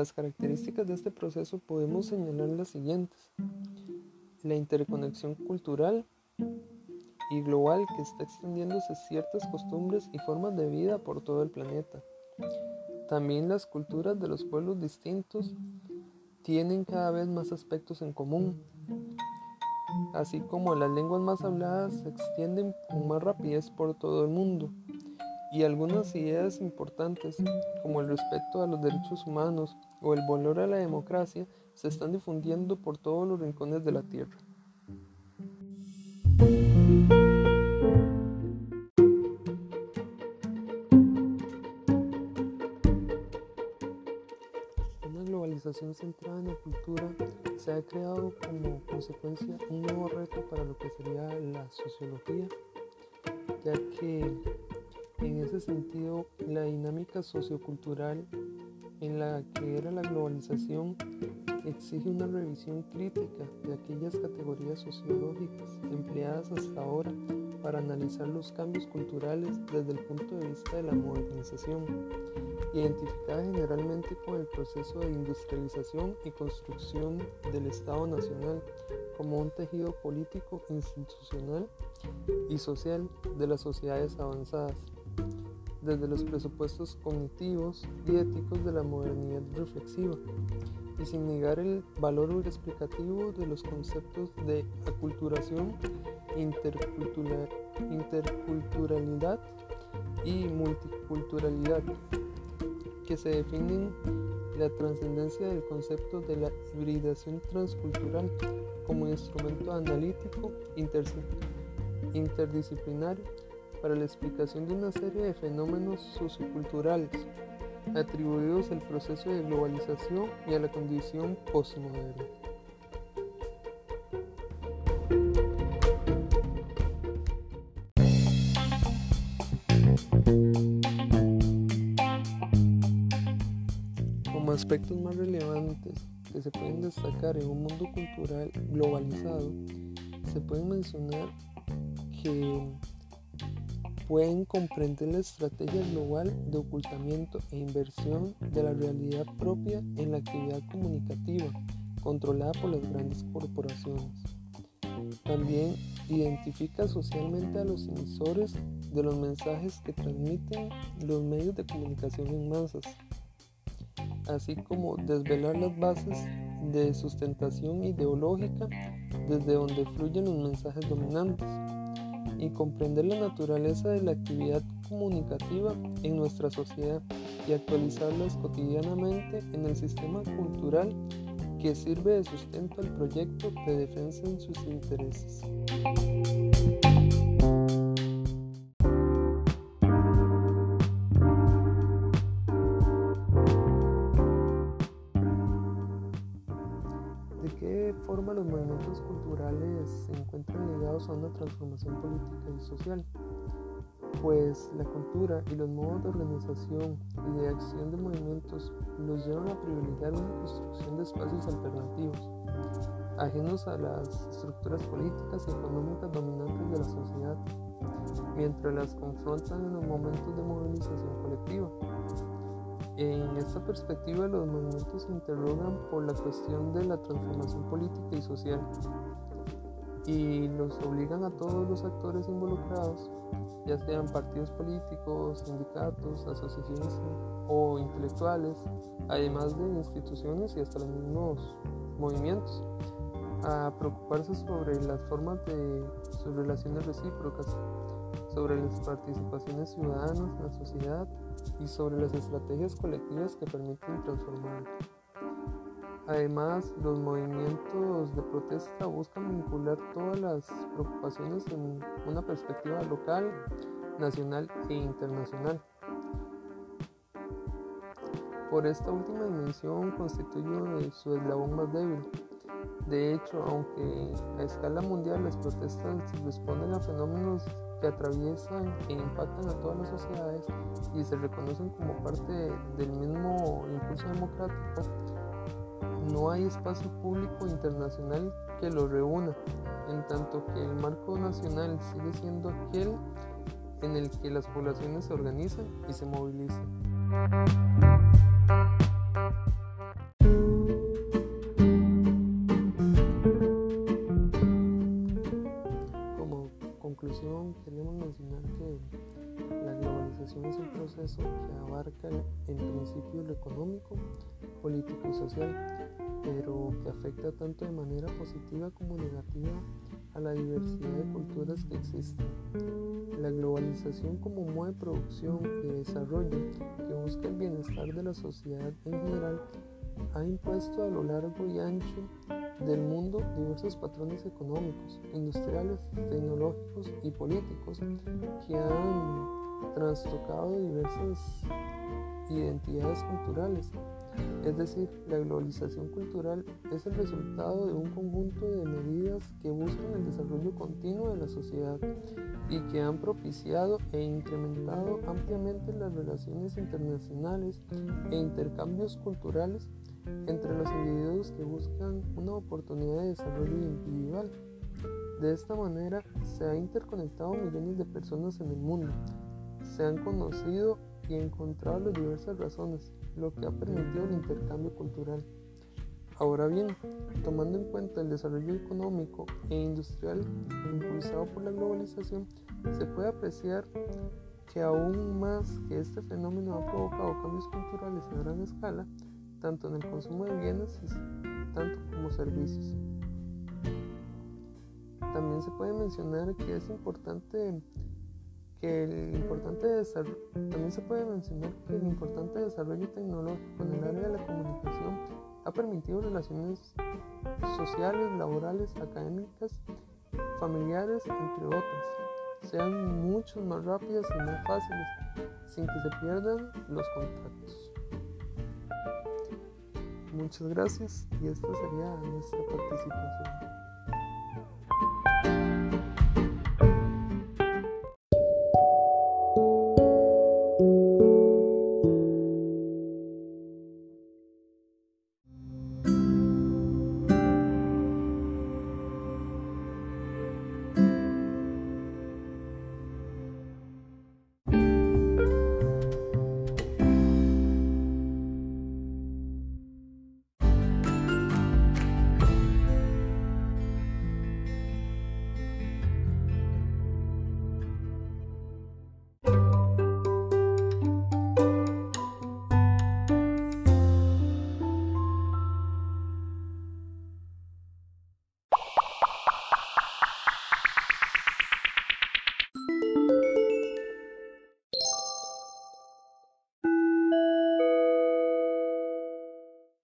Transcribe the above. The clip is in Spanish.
las características de este proceso podemos señalar las siguientes. La interconexión cultural y global que está extendiéndose ciertas costumbres y formas de vida por todo el planeta. También las culturas de los pueblos distintos tienen cada vez más aspectos en común, así como las lenguas más habladas se extienden con más rapidez por todo el mundo y algunas ideas importantes como el respeto a los derechos humanos o el valor a la democracia se están difundiendo por todos los rincones de la Tierra. Una globalización centrada en la cultura se ha creado como consecuencia un nuevo reto para lo que sería la sociología, ya que en ese sentido, la dinámica sociocultural en la que era la globalización exige una revisión crítica de aquellas categorías sociológicas empleadas hasta ahora para analizar los cambios culturales desde el punto de vista de la modernización, identificada generalmente con el proceso de industrialización y construcción del Estado Nacional como un tejido político, institucional y social de las sociedades avanzadas desde los presupuestos cognitivos y éticos de la modernidad reflexiva, y sin negar el valor explicativo de los conceptos de aculturación, interculturalidad y multiculturalidad, que se definen la trascendencia del concepto de la hibridación transcultural como instrumento analítico interdisciplinario para la explicación de una serie de fenómenos socioculturales atribuidos al proceso de globalización y a la condición postmoderna. Como aspectos más relevantes que se pueden destacar en un mundo cultural globalizado, se pueden mencionar que pueden comprender la estrategia global de ocultamiento e inversión de la realidad propia en la actividad comunicativa controlada por las grandes corporaciones. También identifica socialmente a los emisores de los mensajes que transmiten los medios de comunicación en masas, así como desvelar las bases de sustentación ideológica desde donde fluyen los mensajes dominantes y comprender la naturaleza de la actividad comunicativa en nuestra sociedad y actualizarlas cotidianamente en el sistema cultural que sirve de sustento al proyecto de defensa en sus intereses. Forma los movimientos culturales se encuentran ligados a una transformación política y social, pues la cultura y los modos de organización y de acción de movimientos los llevan a privilegiar una construcción de espacios alternativos, ajenos a las estructuras políticas y económicas dominantes de la sociedad, mientras las confrontan en los momentos de movilización colectiva. En esta perspectiva, los movimientos se interrogan por la cuestión de la transformación política y social y los obligan a todos los actores involucrados, ya sean partidos políticos, sindicatos, asociaciones o intelectuales, además de instituciones y hasta los mismos movimientos, a preocuparse sobre las formas de sus relaciones recíprocas sobre las participaciones ciudadanas en la sociedad y sobre las estrategias colectivas que permiten transformarla. Además, los movimientos de protesta buscan vincular todas las preocupaciones en una perspectiva local, nacional e internacional. Por esta última dimensión constituye su eslabón más débil. De hecho, aunque a escala mundial las protestas responden a fenómenos que atraviesan e impactan a todas las sociedades y se reconocen como parte del mismo impulso democrático, no hay espacio público internacional que lo reúna, en tanto que el marco nacional sigue siendo aquel en el que las poblaciones se organizan y se movilizan. Económico, político y social, pero que afecta tanto de manera positiva como negativa a la diversidad de culturas que existen. La globalización como modo de producción y desarrollo que busca el bienestar de la sociedad en general ha impuesto a lo largo y ancho del mundo diversos patrones económicos, industriales, tecnológicos y políticos que han trastocado diversas identidades culturales. Es decir, la globalización cultural es el resultado de un conjunto de medidas que buscan el desarrollo continuo de la sociedad y que han propiciado e incrementado ampliamente las relaciones internacionales e intercambios culturales entre los individuos que buscan una oportunidad de desarrollo individual. De esta manera se ha interconectado millones de personas en el mundo, se han conocido y encontrado las diversas razones, lo que ha permitido el intercambio cultural. Ahora bien, tomando en cuenta el desarrollo económico e industrial impulsado por la globalización, se puede apreciar que aún más que este fenómeno ha provocado cambios culturales a gran escala, tanto en el consumo de bienes tanto como servicios. También se puede mencionar que es importante que el importante desarrollo, también se puede mencionar que el importante desarrollo tecnológico en el área de la comunicación ha permitido relaciones sociales, laborales, académicas, familiares, entre otras, sean mucho más rápidas y más fáciles, sin que se pierdan los contactos. Muchas gracias y esta sería nuestra participación.